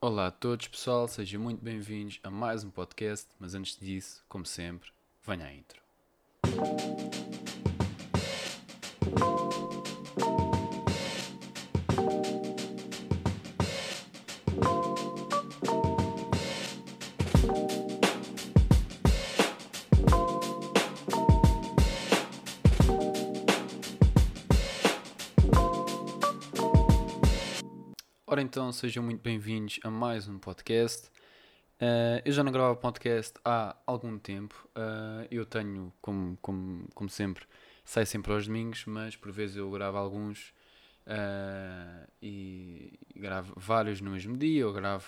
Olá a todos, pessoal, sejam muito bem-vindos a mais um podcast, mas antes disso, como sempre, venha a intro. Então, sejam muito bem-vindos a mais um podcast. Uh, eu já não gravava podcast há algum tempo. Uh, eu tenho, como, como, como sempre, sai sempre aos domingos, mas por vezes eu gravo alguns uh, e gravo vários no mesmo dia. Eu gravo,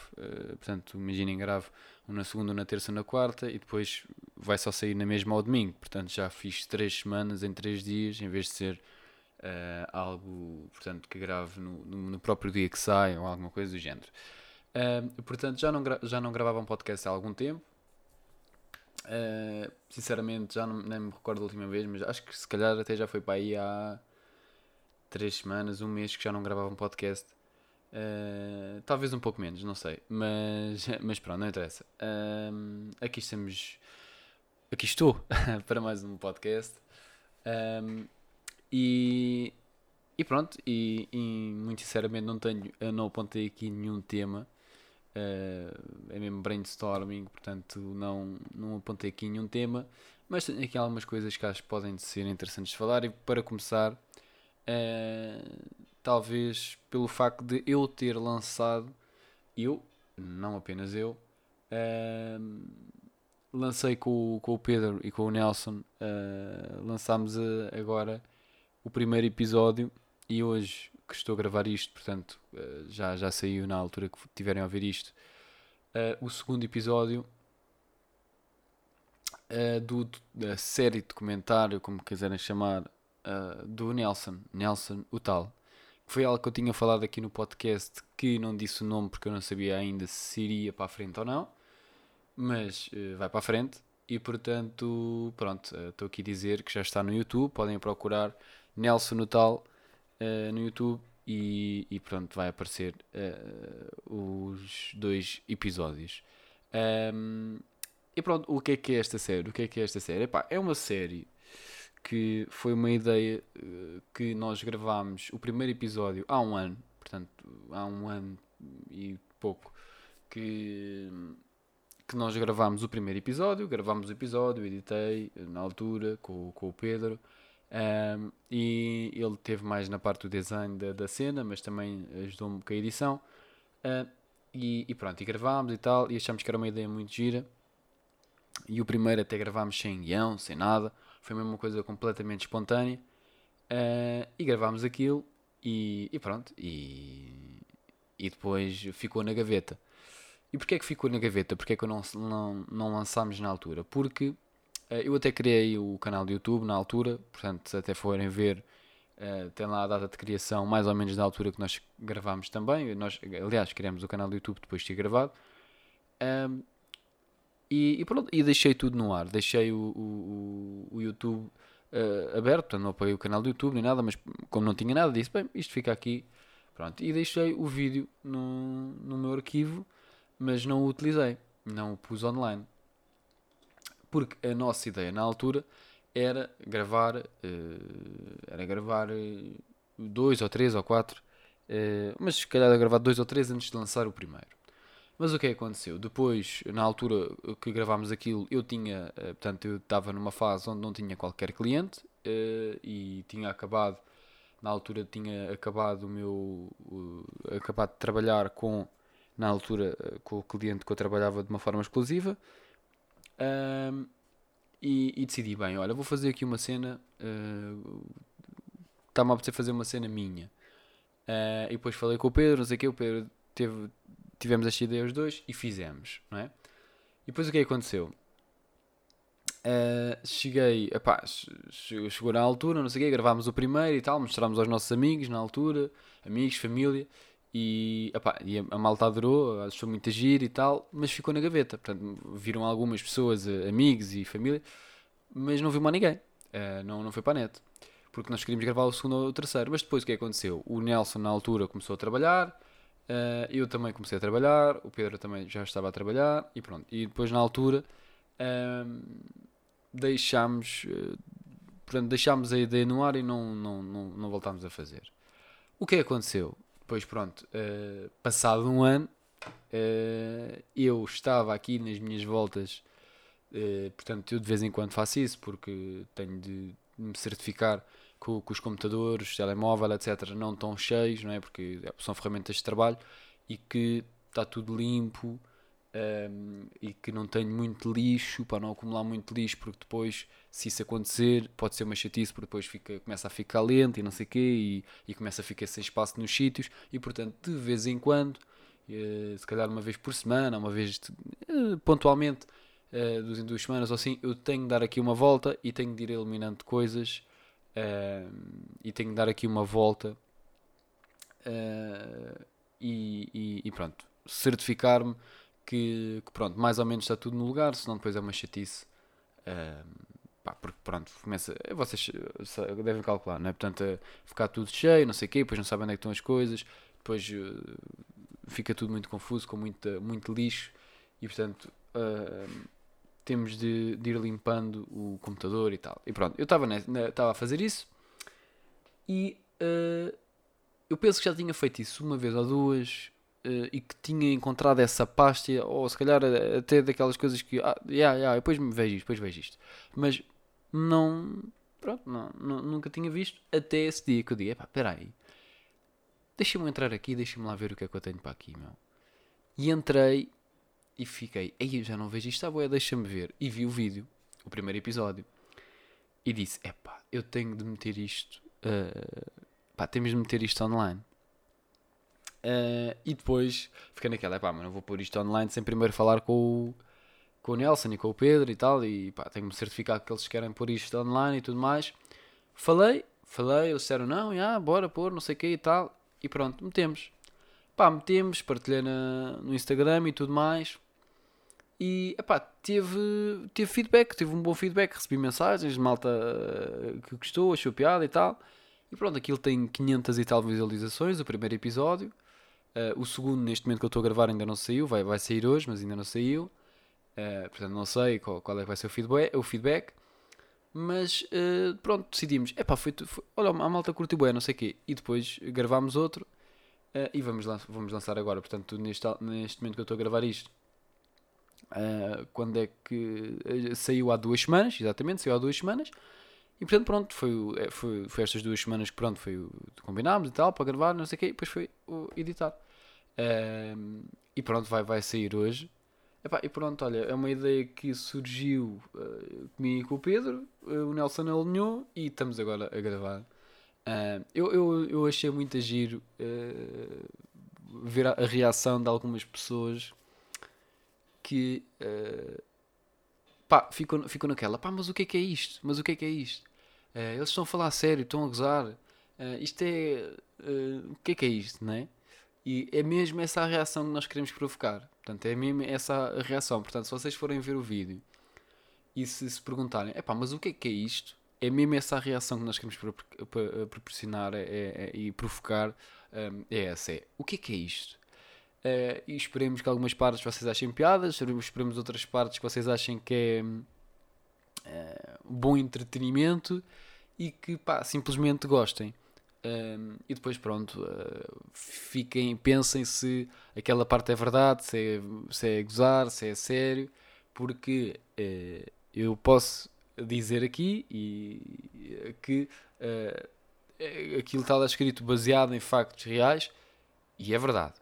portanto, imaginem, gravo um na segunda, um na terça, um na quarta e depois vai só sair na mesma ao domingo. Portanto, já fiz três semanas em três dias, em vez de ser uh, algo portanto, que grave no, no, próprio dia que sai ou alguma coisa do género. Uh, portanto, já não, já não gravava um podcast há algum tempo. Uh, sinceramente, já não nem me recordo da última vez, mas acho que se calhar até já foi para aí há três semanas, um mês que já não gravava um podcast. Uh, talvez um pouco menos, não sei, mas, mas pronto, não interessa. Aqui estamos, aqui estou para mais um podcast. Um, e, e pronto, e, e, muito sinceramente não tenho, não apontei aqui nenhum tema. Uh, é mesmo brainstorming, portanto não, não apontei aqui nenhum tema, mas tenho aqui algumas coisas que acho que podem ser interessantes de falar. E para começar, uh, talvez pelo facto de eu ter lançado, eu, não apenas eu, uh, lancei com, com o Pedro e com o Nelson, lançámos agora o primeiro episódio e hoje que estou a gravar isto, portanto eh, já, já saiu na altura que tiverem a ouvir isto, uh, o segundo episódio uh, do, da série documentário, como quiserem chamar, uh, do Nelson, Nelson o tal. Que foi algo que eu tinha falado aqui no podcast que não disse o nome porque eu não sabia ainda se iria para a frente ou não, mas vai para a frente e portanto, pronto, estou aqui a dizer que já está no YouTube, podem procurar Nelson Nutal uh, no YouTube e, e, pronto, vai aparecer uh, os dois episódios. Um, e pronto, o que é que é esta série? O que é que é esta série? Epá, é uma série que foi uma ideia uh, que nós gravámos o primeiro episódio há um ano, portanto, há um ano e pouco que, que nós gravámos o primeiro episódio, gravámos o episódio, editei na altura com, com o Pedro. Um, e ele teve mais na parte do design da, da cena, mas também ajudou-me com a edição. E, e, pronto, e gravámos e tal, e achamos que era uma ideia muito gira. E o primeiro até gravámos sem guião, sem nada, foi mesmo uma coisa completamente espontânea. Uh, e gravámos aquilo e, e pronto, e, e depois ficou na gaveta. E porquê é que ficou na gaveta? Porquê é que não, não, não lançámos na altura? Porque eu até criei o canal do YouTube na altura, portanto, se até forem ver, uh, tem lá a data de criação mais ou menos da altura que nós gravámos também. Nós, aliás, criamos o canal do YouTube depois de ter gravado. E, e, pronto, e deixei tudo no ar. Deixei o, o, o YouTube uh, aberto, portanto, não apoiei o canal do YouTube nem nada, mas como não tinha nada, disse: bem, isto fica aqui. Pronto, e deixei o vídeo no, no meu arquivo, mas não o utilizei, não o pus online porque a nossa ideia na altura era gravar, uh, era gravar uh, dois ou três ou quatro, uh, mas se calhar gravar dois ou três antes de lançar o primeiro. Mas o que é aconteceu? Depois, na altura que gravámos aquilo, eu tinha, portanto, eu estava numa fase onde não tinha qualquer cliente e tinha acabado, na altura tinha acabado o meu, acabado de trabalhar com, na altura, com o cliente que eu trabalhava de uma forma exclusiva um, e, e, decidi, bem, olha, vou fazer aqui uma cena. Está-me a apetecer fazer uma cena minha. Uh, e depois falei com o Pedro, não sei o que, o Pedro teve, tivemos esta ideia os dois e fizemos, não é? E depois o que é aconteceu? Uh, cheguei, epá, chegou na altura, não sei o quê, gravámos o primeiro e tal, mostrámos aos nossos amigos na altura, amigos, família, e, epá, e a, malta adorou, achou muito agir e tal, mas ficou na gaveta. Portanto, viram algumas pessoas, eh, amigos e família, mas não viu mais ninguém. Uh, não, não foi para a net. Porque nós queríamos gravar o segundo ou o terceiro. Mas depois o que aconteceu? O Nelson, na altura, começou a trabalhar, Uh, eu também comecei a trabalhar, o Pedro também já estava a trabalhar e pronto. E depois na altura uh, deixámos, portanto, deixámos a ideia no ar e não, não, não, não voltámos a fazer. O que é aconteceu? Depois pronto, passado um ano, eu estava aqui nas minhas voltas, portanto eu de vez em quando faço isso porque tenho de me certificar que, que os computadores, telemóvel, etc., não estão cheios, não é? Porque são ferramentas de trabalho e que está tudo limpo um, e que não tenho muito lixo para não acumular muito lixo, porque depois, se isso acontecer, pode ser uma chatice, porque depois fica, começa a ficar lento e não sei o quê, e, e começa a ficar sem espaço nos sítios, e portanto, de vez em quando, uh, se calhar uma vez por semana, uma vez uh, pontualmente, uh, duas em duas semanas ou assim, eu tenho de dar aqui uma volta e tenho de ir eliminando coisas uh, e tenho de dar aqui uma volta uh, e, e, e, pronto, certificar-me que, que, pronto, mais ou menos está tudo no lugar, senão depois é uma chatice. Uh, pá, porque pronto, começa. Vocês devem calcular, não é? Portanto, é ficar tudo cheio, não sei o quê, depois não sabem onde é estão as coisas, depois fica tudo muito confuso, com muito, muito lixo, e portanto temos de, de, ir limpando o computador e tal. E pronto, eu estava a fazer isso e uh, eu penso que já tinha feito isso uma vez ou duas uh, e que tinha encontrado essa pasta, ou se calhar até daquelas coisas que, ah, yeah, yeah, depois me vejo isto, depois vejo isto. Mas não, pronto, não, não, nunca tinha visto até esse dia que eu disse, espera aí, deixa-me entrar aqui, deixa-me lá ver o que é que eu tenho para aqui, meu. E entrei e fiquei, aí eu já não vejo isto, ah, boé, deixa-me ver. E vi o vídeo, o primeiro episódio, e disse, epá, eu tenho de meter isto, uh, pá, temos de meter isto online. Uh, e depois fiquei naquela, epá, mas não vou pôr isto online sem primeiro falar com o, com o Nelson e com o Pedro e tal, e pá, tenho-me certificado que eles querem pôr isto online e tudo mais. Falei, falei, eles disseram, não, já, bora pôr, não sei o que e tal, e pronto, metemos. Pá, metemos, partilhei na, no Instagram e tudo mais. E epá, teve, teve feedback, teve um bom feedback, recebi mensagens de malta eh, que gostou, achou piada e tal. E pronto, aquilo tem 500 e tal visualizações, o primeiro episódio. Uh, o segundo, neste momento que eu estou a gravar, ainda não saiu, vai, vai sair hoje, mas ainda não saiu. Uh, portanto, não sei qual, qual, é que vai ser o feedback. O feedback. Mas uh, pronto, decidimos. Epá, foi, foi, olha, a malta curtiu bem, não sei o quê. E depois gravámos outro e vamos, vamos lançar agora. Portanto, neste, neste momento que eu estou a gravar isto, quando é que saiu há duas semanas, exatamente, saiu há duas semanas. E portanto, pronto, foi, eh, foi, foi estas duas semanas que pronto, foi combinámos e tal, para gravar, não sei o quê, e depois foi editar. Uh, e pronto, vai, vai sair hoje. E pronto, olha, é uma ideia que surgiu uh, comigo e com o Pedro, o Nelson alinhou e estamos agora a gravar. eu, eu, eu achei muito giro ver a, a reação de algumas pessoas que uh, pá, ficam naquela, pá, mas o que é que é isto? Mas o que é que é isto? Uh, eles estão a falar a sério, estão a gozar. Uh, isto é. o que é que é isto, não é? E é mesmo essa a reação que nós queremos provocar. Portanto, é mesmo essa a reação. Portanto, se vocês forem ver o vídeo e se se perguntarem, é pá, mas o que é que é isto? É mesmo essa a reação que nós queremos proporcionar é, é, e provocar. É essa: é o que é que é isto? E esperemos que algumas partes vocês achem piadas, esperemos outras partes que vocês achem que é bom entretenimento e que pá, simplesmente gostem. Uh, e depois pronto, fiquem, pensem se aquela parte é verdade, se é, se é gozar, se é sério, porque eu posso dizer aqui e, que aquilo está lá escrito baseado em factos reais e é verdade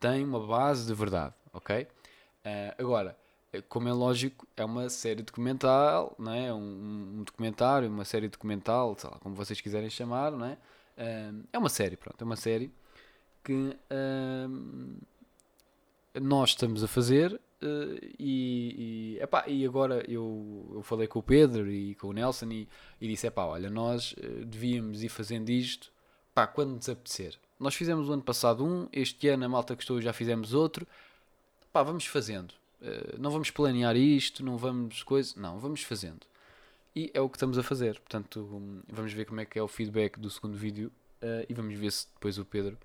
tem uma base de verdade, ok? Uh, agora, como é lógico, é uma série documental, não é? Um, um documentário, uma série documental, sei lá, como vocês quiserem chamar, não é? Uh, é uma série, pronto, é uma série que uh, nós estamos a fazer e, e, epá, e agora eu, eu falei com o Pedro e com o Nelson e, e disse, epá, olha, nós devíamos ir fazendo isto, pá, quando nos apetecer, nós fizemos o ano passado um, este ano a malta que estou já fizemos outro. Pá, vamos fazendo. Uh, não vamos planear isto, não vamos coisa, não, vamos fazendo. E é o que estamos a fazer. Portanto, um, vamos ver como é que é o feedback do segundo vídeo uh, e vamos ver se depois o Pedro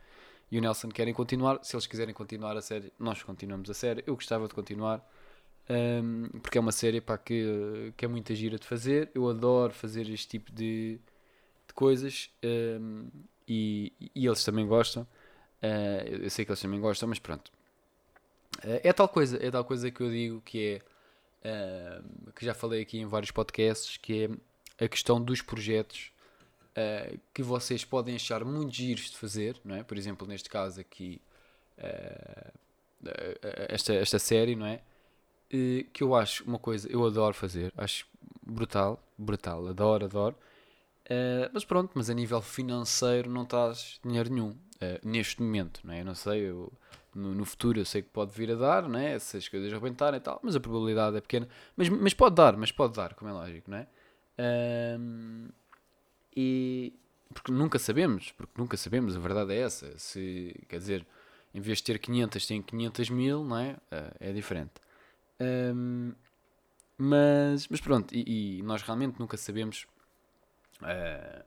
e o Nelson querem continuar. Se eles quiserem continuar a série, nós continuamos a série. Eu gostava de continuar. Um, porque é uma série pá, que, que é muita gira de fazer. Eu adoro fazer este tipo de, de coisas um, e, e, eles também gostam. Uh, eu sei que eles também gostam, mas pronto. Uh, é tal coisa, é tal coisa que eu digo que é uh, que já falei aqui em vários podcasts, que é a questão dos projetos que vocês podem achar muito giros de fazer, não é? Por exemplo, neste caso aqui esta, esta série, não é? que eu acho uma coisa, eu adoro fazer, acho brutal, brutal, adoro, adoro. Uh, mas pronto, mas a nível financeiro não estás dinheiro nenhum uh, neste momento, não é? Eu não sei, eu, no, no, futuro eu sei que pode vir a dar, não é? Se as coisas arrebentarem e tal, mas a probabilidade é pequena. Mas, mas pode dar, mas pode dar, como é lógico, não é? Uh, e porque nunca sabemos, porque nunca sabemos, a verdade é essa. Se quer dizer, em vez de ter 500, tem 500 mil, não é? é diferente. Um, mas, mas pronto, e, e, nós realmente nunca sabemos. Uh,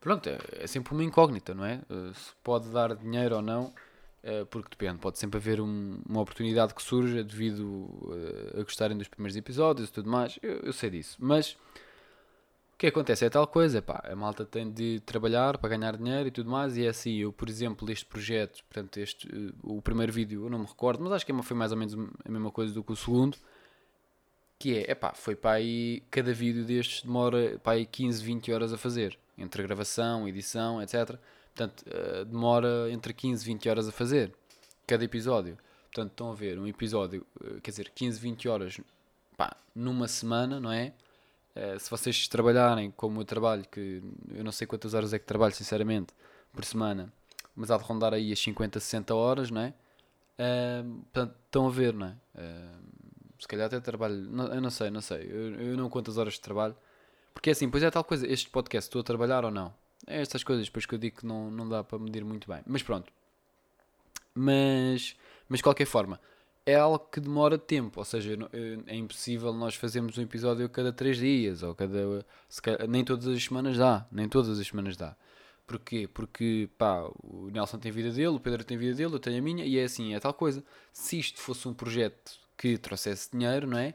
pronto, é, é, sempre uma incógnita, não é? Uh, se pode dar dinheiro ou não, porque depende, pode sempre haver um, uma oportunidade que surja devido a gostarem dos primeiros episódios e tudo mais. Eu, eu, sei disso, mas o que acontece é tal coisa, pá, a malta tem de trabalhar para ganhar dinheiro e tudo mais, e é assim, eu, por exemplo, este projeto, portanto, este, o primeiro vídeo, eu não me recordo, mas acho que foi mais ou menos a mesma coisa do que o segundo que é, epá, foi para aí, cada vídeo destes demora para aí 15, 20 horas a fazer, entre gravação, edição, etc. Portanto, uh, demora entre 15 e 20 horas a fazer, cada episódio. Portanto, estão a ver um episódio, uh, quer dizer, 15, 20 horas, pá, numa semana, não é? Uh, se vocês trabalharem como eu trabalho, que eu não sei quantas horas é que trabalho, sinceramente, por semana, mas há de rondar aí as 50, 60 horas, não é? portanto, estão a ver, não é? se calhar até trabalho, não, eu não sei, não sei, eu, eu não conto as horas de trabalho, porque é assim, pois é tal coisa, este podcast, estou a trabalhar ou não? É estas coisas, depois que eu digo que não, não dá para medir muito bem, mas pronto. Mas, mas de qualquer forma, é algo que demora tempo, ou seja, é impossível nós fazermos um episódio a cada 3 dias, ou cada, calhar, nem todas as semanas dá, nem todas as semanas dá. Porquê? Porque, pá, o Nelson tem vida dele, o Pedro tem vida dele, eu tenho a minha, e é assim, é tal coisa. Se isto fosse um projeto que trouxesse dinheiro, não é?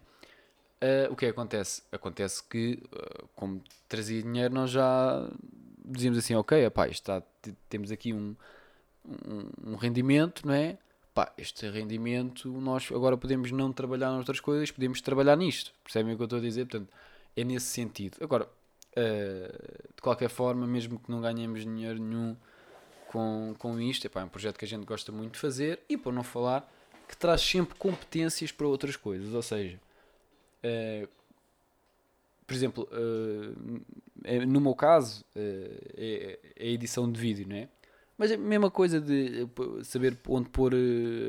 Uh, o que, é que acontece? Acontece que, uh, como trazia dinheiro, nós já dizíamos assim: ok, epá, está, temos aqui um, um, um, rendimento, não é? Pá, este rendimento nós agora podemos não trabalhar noutras coisas, podemos trabalhar nisto. Percebem o que eu estou a dizer? Portanto, é nesse sentido. Agora, uh, de qualquer forma, mesmo que não ganhemos dinheiro nenhum com, com isto, epá, é um projeto que a gente gosta muito de fazer e, por não falar que traz sempre competências para outras coisas. Ou seja, uh, por exemplo, uh, no meu caso, uh, é, é, a edição de vídeo, não é? Mas é a mesma coisa de saber onde pôr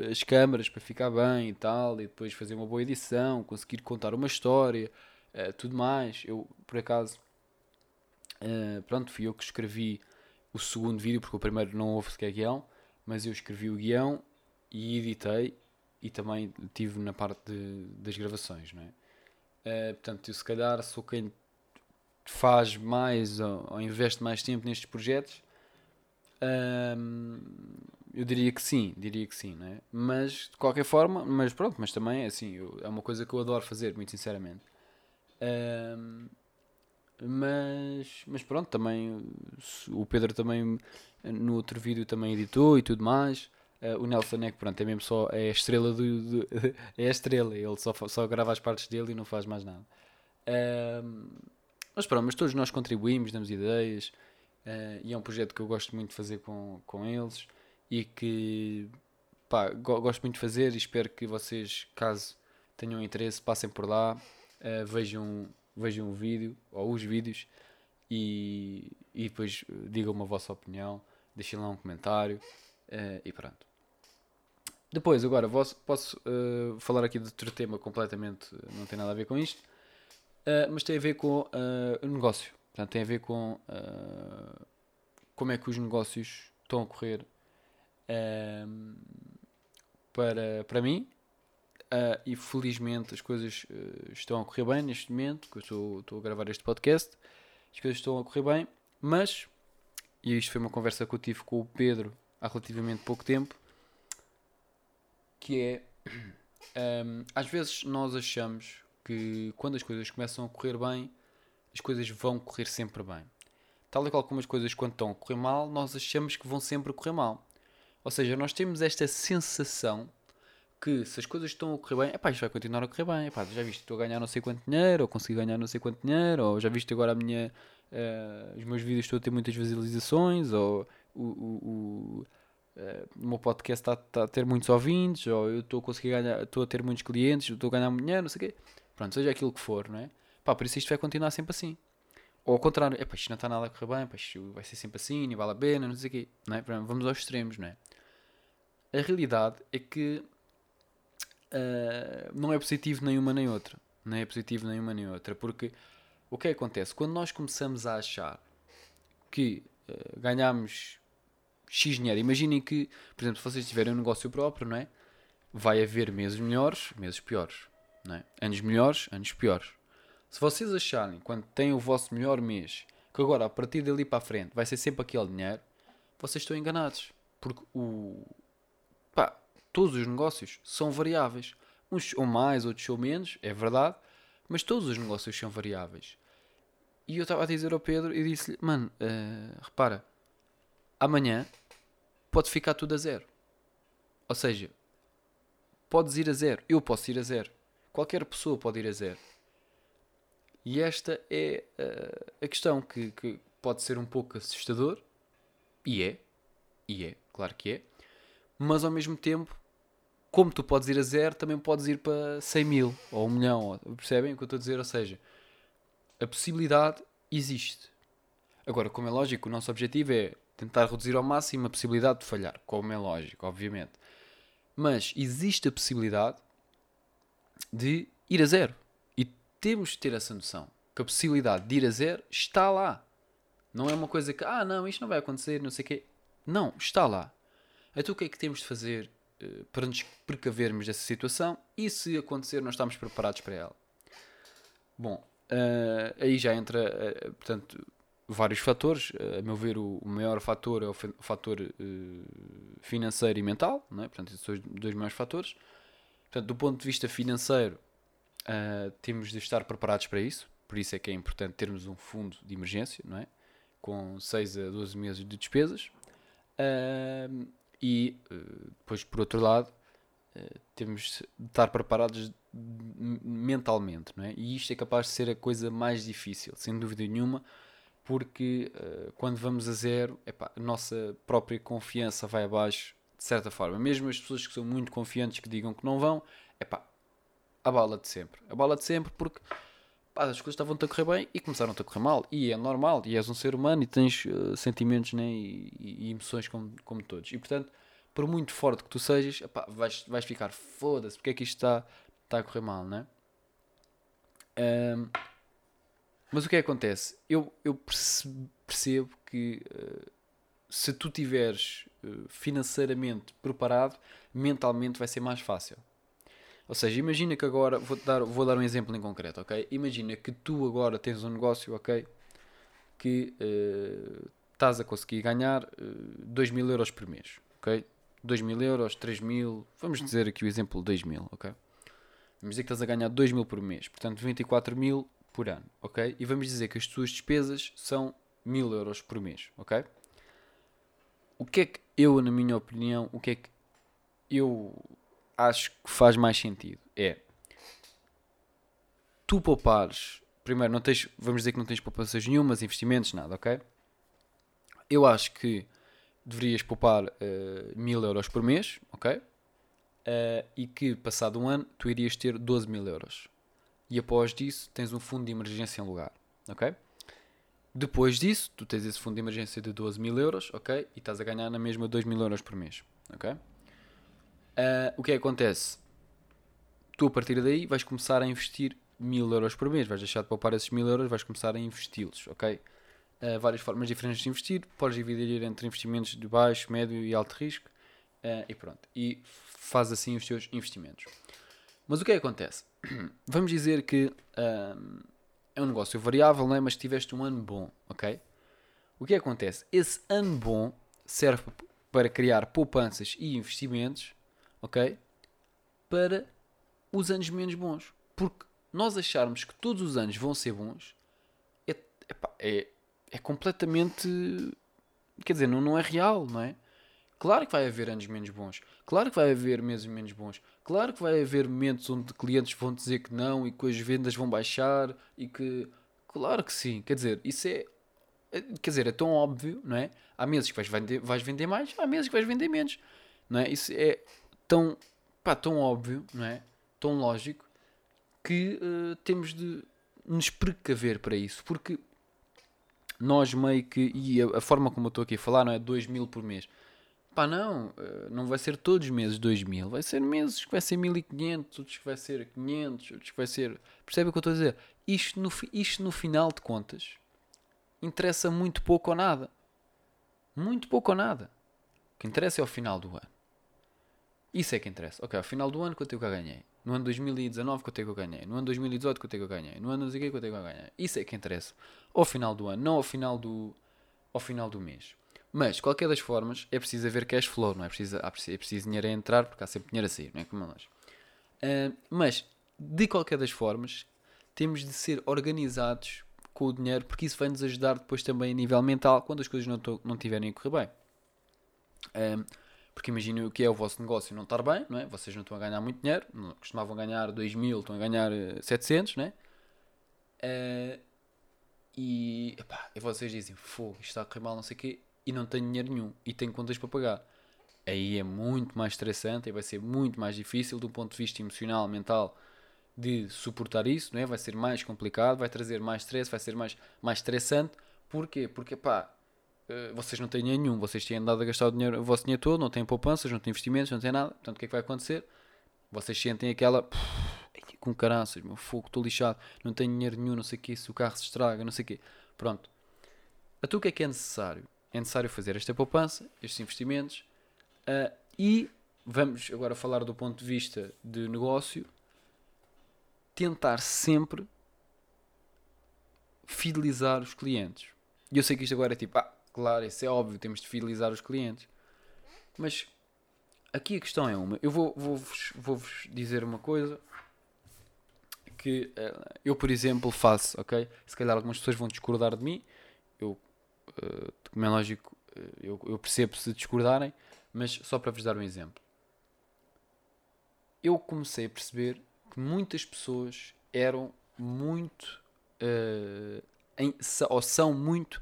as câmaras para ficar bem e tal, e depois fazer uma boa edição, conseguir contar uma história, tudo mais. Eu, por acaso, pronto, fui eu que escrevi o segundo vídeo, porque o primeiro não houve sequer guião, mas eu escrevi o guião e editei e também tive na parte de, das gravações, não é? Portanto, eu se calhar sou quem faz mais ou, investe mais tempo nestes projetos. Eu diria que sim, diria que sim, não é? Mas de qualquer forma, mas pronto, mas também assim, eu, é uma coisa que eu adoro fazer, muito sinceramente. Uh, mas, mas pronto, também o Pedro também no outro vídeo também editou e tudo mais. Uh, o Nelson é que pronto, é mesmo só é a estrela do, do é a estrela, ele só, só grava as partes dele e não faz mais nada. Uh, mas pronto, mas todos nós contribuímos, damos ideias uh, e é um projeto que eu gosto muito de fazer com, com eles e que pá, go gosto muito de fazer e espero que vocês, caso tenham interesse, passem por lá, uh, vejam, vejam o vídeo ou os vídeos e, e depois digam-me a vossa opinião, deixem lá um comentário. Uh, e pronto. Depois, agora, posso uh, falar aqui de outro tema completamente, não tem nada a ver com isto, uh, mas tem a ver com o negócio. Portanto, tem a ver com como é que os negócios estão a correr para, para mim. e felizmente as coisas estão a correr bem neste momento, que eu estou, estou a gravar este podcast. As coisas estão a correr bem, mas, e isto foi uma conversa que eu tive com o Pedro há relativamente pouco tempo, que é um, às vezes nós achamos que quando as coisas começam a correr bem, as coisas vão correr sempre bem. Tal e qual como as coisas quando estão a correr mal, nós achamos que vão sempre correr mal. Ou seja, nós temos esta sensação que se as coisas estão a correr bem, epá, isto vai continuar a correr bem. Epá, já viste, estou a ganhar não sei quanto dinheiro, ou consegui ganhar não sei quanto dinheiro, ou já viste agora a minha, uh, os meus vídeos estão a ter muitas visualizações, ou o, o, o, uh, o meu podcast está, está, a ter muitos ouvintes, ou eu estou a conseguir ganhar, estou a ter muitos clientes, estou a ganhar muito dinheiro, não sei o quê. Pronto, seja aquilo que for, não é? Pá, por isso isto vai continuar sempre assim. Ou ao contrário, epá, isto não está nada a correr bem, epá, isto vai ser sempre assim, nem vale a pena, não sei o quê. Não é? Vamos aos extremos, não é? A realidade é que uh, não é positivo nenhuma nem outra. Não é positivo nenhuma nem outra. Porque o que é que acontece? Quando nós começamos a achar que uh, ganhamos X dinheiro, imaginem que, por exemplo, se vocês tiverem um negócio próprio, não é? Vai haver meses melhores, meses piores. É? Anos melhores, anos piores. Se vocês acharem, quando têm o vosso melhor mês, que agora a partir dali para a frente vai ser sempre aquele dinheiro, vocês estão enganados. Porque o. Pá, todos os negócios são variáveis. Uns são mais, outros são menos, é verdade, mas todos os negócios são variáveis. E eu estava a dizer ao Pedro e disse-lhe: Mano, uh, repara, amanhã pode ficar tudo a zero. Ou seja, podes ir a zero, eu posso ir a zero, qualquer pessoa pode ir a zero. E esta é uh, a questão que, que pode ser um pouco assustador, e é, e é, claro que é, mas ao mesmo tempo, como tu podes ir a zero, também podes ir para 100 mil ou 1 milhão, percebem o que eu estou a dizer? Ou seja, a possibilidade existe. Agora, como é lógico, o nosso objetivo é tentar reduzir ao máximo a possibilidade de falhar, como é lógico, obviamente. Mas existe a possibilidade de ir a zero temos de ter essa noção que a possibilidade de ir a zero está lá. Não é uma coisa que, ah, não, isto não vai acontecer, não sei o quê. Não, está lá. Então o que é que temos de fazer uh, para nos precavermos dessa situação e se acontecer nós estamos preparados para ela? Bom, uh, aí já entra, uh, portanto, vários fatores. a meu ver, o, o maior fator é o, o fator financeiro e mental, não é? portanto, esses são os dois maiores fatores. Portanto, do ponto de vista financeiro, Uh, temos de estar preparados para isso, por isso é que é importante termos um fundo de emergência, não é? Com 6 a 12 meses de despesas. Uh, e uh, depois, por outro lado, temos de estar preparados mentalmente, não é? E isto é capaz de ser a coisa mais difícil, sem dúvida nenhuma, porque quando vamos a zero, epá, a nossa própria confiança vai abaixo, de certa forma. Mesmo as pessoas que são muito confiantes que digam que não vão, epá, a bala de sempre. A bala de sempre porque pá, as coisas estavam-te a correr bem e começaram-te a correr mal. E é normal, e és um ser humano e tens uh, sentimentos né, e, e, emoções como, como todos. E portanto, por muito forte que tu sejas, epá, vais, vais ficar foda-se, porque é que isto está, está a correr mal, né? Um, mas o que é que acontece? Eu, eu percebo que uh, se tu tiveres uh, financeiramente preparado, mentalmente vai ser mais fácil. Ou seja, imagina que agora, vou dar, vou dar um exemplo em concreto, ok? Imagina que tu agora tens um negócio, ok? Que uh, estás a conseguir ganhar uh, 2 mil euros por mês, ok? 2 mil euros, 3 mil, vamos dizer aqui o exemplo 2 mil, ok? Vamos dizer que estás a ganhar 2 mil por mês, portanto 24 mil por ano, ok? E vamos dizer que as tuas despesas são mil euros por mês, ok? O que é que eu, na minha opinião, o que é que eu acho que faz mais sentido é tu poupares, primeiro não tens, vamos dizer que não tens poupanças nenhumas, investimentos, nada, ok? Eu acho que deverias poupar uh, mil euros por mês, ok? Uh, e que passado um ano tu irias ter 12 mil euros. E após disso tens um fundo de emergência em lugar, ok? Depois disso, tu tens esse fundo de emergência de 12 mil euros, ok? E estás a ganhar na mesma 2 mil euros por mês, ok? Uh, o que é que acontece? Tu a partir daí vais começar a investir mil euros por mês, vais deixar de poupar esses mil euros, vais começar a investi-los, ok? Uh, várias formas diferentes de investir, podes dividir entre investimentos de baixo, médio e alto risco uh, e pronto. E faz assim os teus investimentos. Mas o que é que acontece? Vamos dizer que é um negócio variável, não é? mas tiveste um ano bom, ok? O que é acontece? Esse ano bom serve para criar poupanças e investimentos, ok? Para os anos menos bons. Porque nós acharmos que todos os anos vão ser bons é, é, é completamente. Quer dizer, não, não é real, não é? Claro que vai haver anos menos bons. Claro que vai haver meses menos bons. Claro que vai haver momentos onde clientes vão dizer que não e que as vendas vão baixar e que. Claro que sim. Quer dizer, isso é. é quer dizer, é tão óbvio, não é? Há meses que vais vender, vais vender mais, há meses que vais vender menos. Não é? Isso é tão. Pá, tão óbvio, não é? Tão lógico que uh, temos de nos precaver para isso. Porque nós meio que. E a, a forma como eu estou aqui a falar, não é? 2 mil por mês Pá, não, eh, não vai ser todos os meses 2000, vai ser meses que vai ser 1500, outros que vai ser 500, outros que vai ser. Percebe o que eu estou a dizer? Isto no, isto no final de contas interessa muito pouco ou nada. Muito pouco ou nada. O que interessa é o final do ano. Isso é que interessa. Ok, ao final do ano quanto é que eu ganhei? No ano 2019 quanto é que eu ganhei? No ano 2018 quanto é que eu ganhei? No ano não sei quanto é que eu ganhei? Isso é que interessa. Ao final do ano, não ao final do, ao final do mês. Mas, de qualquer das formas, é preciso haver cash flow, não é? Preciso, é preciso dinheiro a entrar, porque há sempre dinheiro a sair, não é? Como nós. Uh, mas, de qualquer das formas, temos de ser organizados com o dinheiro, porque isso vai nos ajudar depois também a nível mental, quando as coisas não, não tiverem a correr bem. Uh, porque imaginem o que é o vosso negócio não estar bem, não é? Vocês não estão a ganhar muito dinheiro, não, costumavam ganhar 2 mil, estão a ganhar 700, não é? Uh, e, epá, e vocês dizem, fogo, isto está a correr mal, não sei o quê e não tenho dinheiro nenhum e tenho contas para pagar. Aí é muito mais estressante e vai ser muito mais difícil do ponto de vista emocional, mental, de suportar isso, não é? Vai ser mais complicado, vai trazer mais stress, vai ser mais, mais estressante. Porquê? Porque, pá, eh, vocês não têm dinheiro nenhum, vocês têm andado a gastar o, dinheiro, o vosso dinheiro todo, não têm poupanças, não têm investimentos, não têm nada. Portanto, o que é que vai acontecer? Vocês sentem aquela. Com caraças, meu fogo, estou lixado, não tenho dinheiro nenhum, não sei o quê, se o carro se estraga, não sei o quê. Pronto. Então o que é que é necessário? É necessário fazer esta poupança, estes investimentos, uh, e vamos agora falar do ponto de vista de negócio, tentar sempre fidelizar os clientes. E eu sei que isto agora é tipo, ah, claro, isso é óbvio, temos de fidelizar os clientes. Mas aqui a questão é uma. Eu vou-vos vou vou dizer uma coisa que uh, eu, por exemplo, faço, ok? Se calhar algumas pessoas vão discordar de mim. Eu uh, como é lógico, uh, eu, eu, percebo se discordarem, mas só para vos dar um exemplo. Eu comecei a perceber que muitas pessoas eram muito, uh, em, ou são muito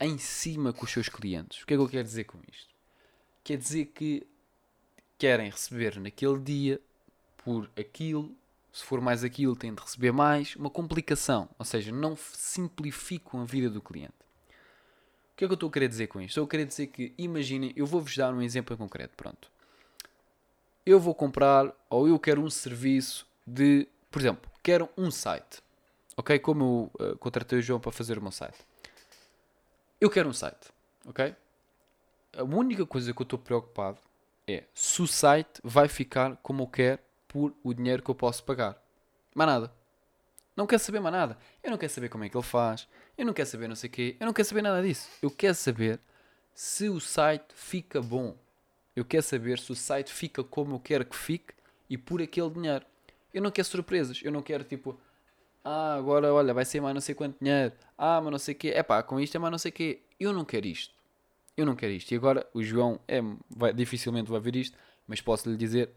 em cima com os seus clientes. O que é que eu quero dizer com isto? Quer dizer que querem receber naquele dia por aquilo, se for mais aquilo, têm de receber mais, uma complicação, ou seja, não simplificam a vida do cliente. Que é que eu estou a querer dizer com isto? Estou a querer dizer que, imaginem, eu vou-vos dar um exemplo em concreto, pronto. Eu vou comprar, ou eu quero um serviço de, por exemplo, quero um site. Ok? Como eu uh, contratei o João para fazer o meu site. Eu quero um site. Ok? A única coisa que eu estou preocupado é se o site vai ficar como eu quero por o dinheiro que eu posso pagar. Mais nada. Não quero saber mais nada. Eu não quero saber como é que ele faz. Eu não quero saber não sei o quê. Eu não quero saber nada disso. Eu quero saber se o site fica bom. Eu quero saber se o site fica como eu quero que fique e por aquele dinheiro. Eu não quero surpresas. Eu não quero tipo, ah, agora olha, vai ser mais não sei quanto dinheiro. Ah, mas não sei o quê. É pá, com isto é mais não sei o quê. Eu não quero isto. Eu não quero isto. E agora o João é, vai, dificilmente vai ver isto, mas posso lhe dizer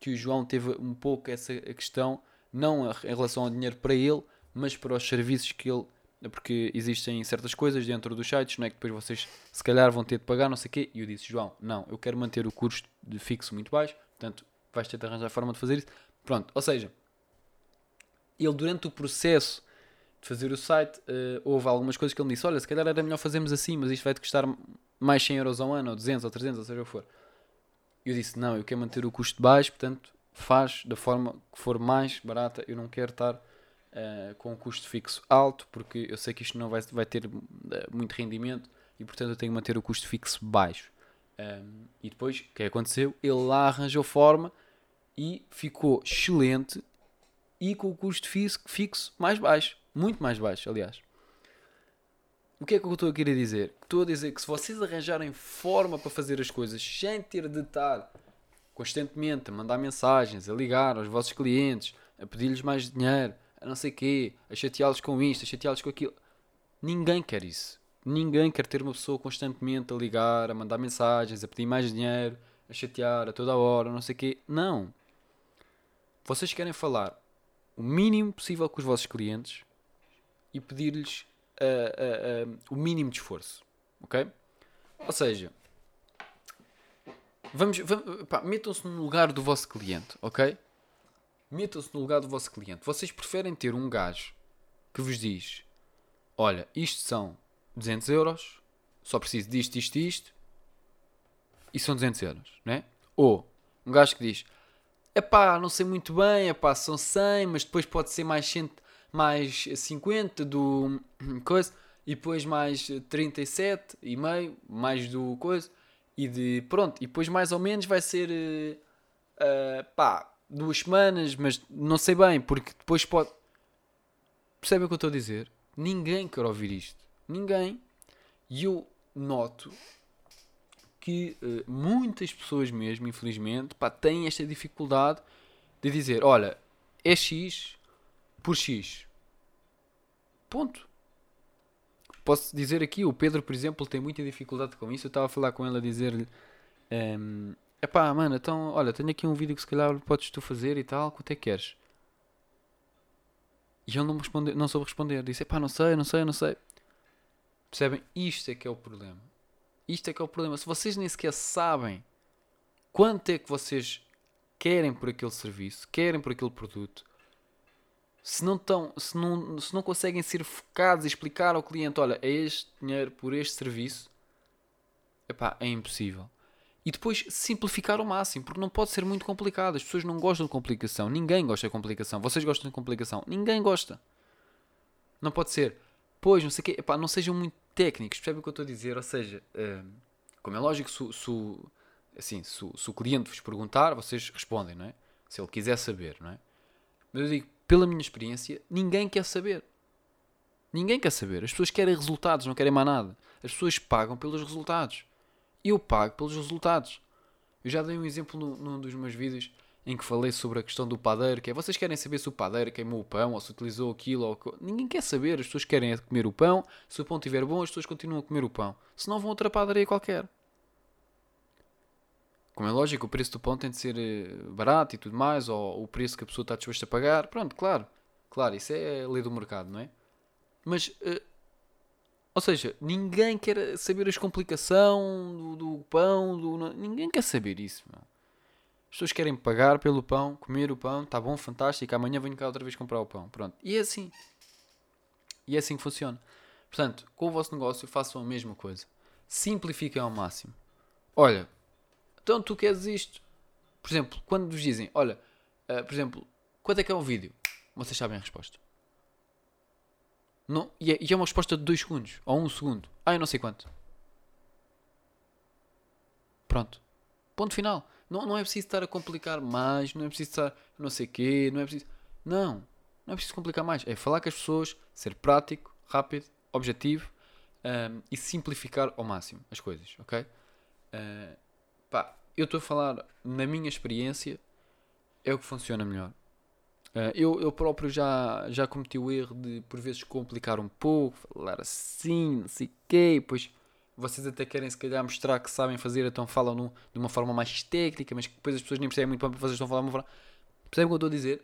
que o João teve um pouco essa questão não em relação ao dinheiro para ele, mas para os serviços que ele. Porque existem certas coisas dentro dos sites, não é? Que depois vocês se calhar vão ter de pagar, não sei o quê. E eu disse, João, não, eu quero manter o custo de fixo muito baixo, portanto vais ter de arranjar a forma de fazer isso. Pronto, ou seja, ele durante o processo de fazer o site, uh, houve algumas coisas que ele me disse: Olha, se calhar era melhor fazermos assim, mas isto vai-te custar mais 100 euros ao ano, ou 200, ou 300, ou seja o que for. Eu disse: Não, eu quero manter o custo baixo, portanto faz da forma que for mais barata. Eu não quero estar uh, com um custo fixo alto, porque eu sei que isto não vai, vai ter uh, muito rendimento e, portanto, eu tenho que manter o custo fixo baixo. Um, e depois, o que aconteceu? Ele lá arranjou forma e ficou excelente e com o custo fixo mais baixo. Muito mais baixo, aliás. o que é que eu estou a querer dizer? Estou a dizer que se vocês arranjarem forma para fazer as coisas sem ter de estar constantemente a mandar mensagens, a ligar aos vossos clientes, a pedir-lhes mais dinheiro, a não sei quê, a chateá-los com isto, a chateá-los com aquilo. Ninguém quer isso. Ninguém quer ter uma pessoa constantemente a ligar, a mandar mensagens, a pedir mais dinheiro, a chatear a toda a hora, não sei quê. Não. Vocês querem falar o mínimo possível com os vossos clientes e pedir-lhes uh, uh, uh, o mínimo de esforço. Ok? Ou seja, vamos, vamos metam-se no lugar do vosso cliente, ok? Metam-se no lugar do vosso cliente. Vocês preferem ter um gajo que vos diz: Olha, isto são 200 euros, só preciso disto, isto isto, e são 200 euros, né? Ou um gajo que diz: Epá, não sei muito bem, epá, são 100, mas depois pode ser mais, 100, mais 50 do coisa, e depois mais 37 e meio, mais do coisa, e de pronto, e depois mais ou menos vai ser uh, pá, duas semanas, mas não sei bem, porque depois pode. Percebem o que eu estou a dizer? Ninguém quer ouvir isto. Ninguém. E eu noto que uh, muitas pessoas mesmo, infelizmente, pá, têm esta dificuldade de dizer, olha, é X por X. Ponto. Posso dizer aqui, o Pedro, por exemplo, tem muita dificuldade com isso. Eu estava a falar com ele a dizer-lhe, um, epá, mano, então, olha, tenho aqui um vídeo que se calhar podes tu fazer e tal, quanto é que queres? E ele não me respondeu, não soube responder. Disse, epá, não sei, não sei, não sei. Percebem? Isto é que é o problema. Isto é que é o problema. Se vocês nem sequer sabem quanto é que vocês querem por aquele serviço, querem por aquele produto, se não, estão, se não, se não conseguem ser focados e explicar ao cliente, olha, é este dinheiro por este serviço, epá, é impossível. E depois simplificar ao máximo, porque não pode ser muito complicado. As pessoas não gostam de complicação. Ninguém gosta de complicação. Vocês gostam de complicação? Ninguém gosta. Não pode ser, pois, não sei o quê, epá, não sejam muito técnicos, percebe o que eu estou a dizer? Ou seja, uh, como é lógico, se, se, assim, se, se, o cliente vos perguntar, vocês respondem, não é? Se ele quiser saber, não é? Mas eu digo, pela minha experiência, ninguém quer saber. Ninguém quer saber. As pessoas querem resultados, não querem mais nada. As pessoas pagam pelos resultados. Eu pago pelos resultados. Eu já dei um exemplo no, num dos meus vídeos em que falei sobre a questão do padeiro, que é vocês querem saber se o padeiro queimou o pão ou se utilizou aquilo ou ninguém quer saber, as pessoas querem é comer o pão, se o pão estiver bom, as pessoas continuam a comer o pão, se não vão outra padaria qualquer. Como é lógico, o preço do pão tem de ser eh, barato e tudo mais, ou o preço que a pessoa está disposta a pagar, pronto, claro, claro, isso é a lei do mercado, não é? Mas, uh, ou seja, ninguém quer saber a complicação do, do pão, do, ninguém quer saber isso, meu. As pessoas querem pagar pelo pão, comer o pão, está bom, fantástico, amanhã venho cá outra vez comprar o pão. Pronto. E é assim. E é assim que funciona. Portanto, com o vosso negócio façam a mesma coisa. Simplifiquem ao máximo. Olha, então tu queres isto. Por exemplo, quando vos dizem, olha, uh, por exemplo, quanto é que é o vídeo? Vocês sabem a resposta. Não, e, é, e é uma resposta de 2 segundos ou 1 um segundo. Ah, eu não sei quanto. Pronto. Ponto final. Não, não é preciso estar a complicar mais, não é preciso estar não sei quê, não é preciso. Não, não é preciso complicar mais. É falar com as pessoas, ser prático, rápido, objetivo um, e simplificar ao máximo as coisas, ok? Uh, pá, eu estou a falar na minha experiência, é o que funciona melhor. Uh, eu, eu próprio já, já cometi o erro de por vezes complicar um pouco, falar assim, não sei o quê, depois vocês até querem se calhar mostrar que sabem fazer, então falam de uma forma mais técnica, mas depois as pessoas nem percebem muito bem porque vocês estão a falar uma forma. Percebem o que eu estou a dizer?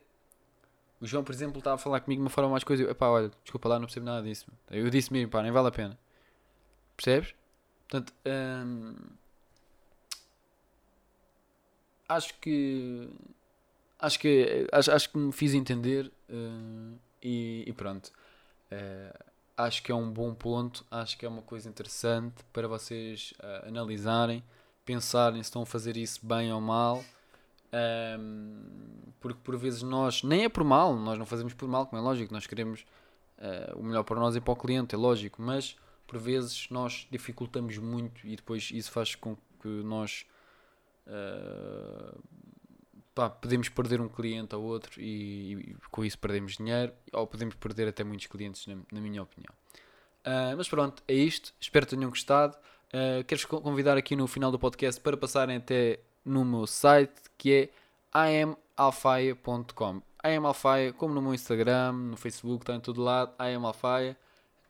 O João, por exemplo, estava a falar comigo de uma forma mais coisa. Eu, pá, olha, desculpa lá, não percebo nada disso. Eu disse mesmo, pá, nem vale a pena. Percebes? Portanto, hum, acho que. Acho que, acho, acho que me fiz entender uh, e, e, pronto. Uh, acho que é um bom ponto, acho que é uma coisa interessante para vocês uh, analisarem, pensarem se estão a fazer isso bem ou mal. Um, porque por vezes nós, nem é por mal, nós não fazemos por mal, como é lógico, nós queremos o melhor para nós e para o cliente, é lógico, mas por vezes nós dificultamos muito e depois isso faz com que nós uh, pá, podemos perder um cliente ou outro e, e, com isso perdemos dinheiro, ou podemos perder até muitos clientes, na, na minha opinião. Uh, mas pronto, é isto. Espero que tenham gostado. Uh, Quero-vos convidar aqui no final do podcast para passarem até no meu site que é iamalfaia.com. iamalfaia, como no meu Instagram, no Facebook, está em todo lado. iamalfaia,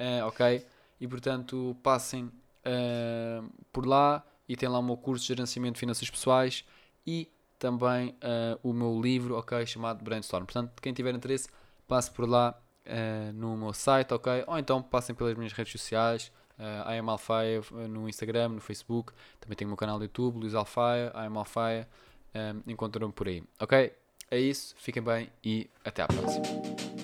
uh, ok? E portanto, passem uh, por lá e tem lá o meu curso de gerenciamento de finanças pessoais e também uh, o meu livro, ok, chamado Brainstorm. Portanto, quem tiver interesse, passe por lá uh, no meu site, ok? Ou então passem pelas minhas redes sociais, uh, I am Alfaia no Instagram, no Facebook, também tenho o meu canal do YouTube, Luís Alfaia, I am Alfaia, um, encontram-me por aí, ok? É isso, fiquem bem e até à próxima.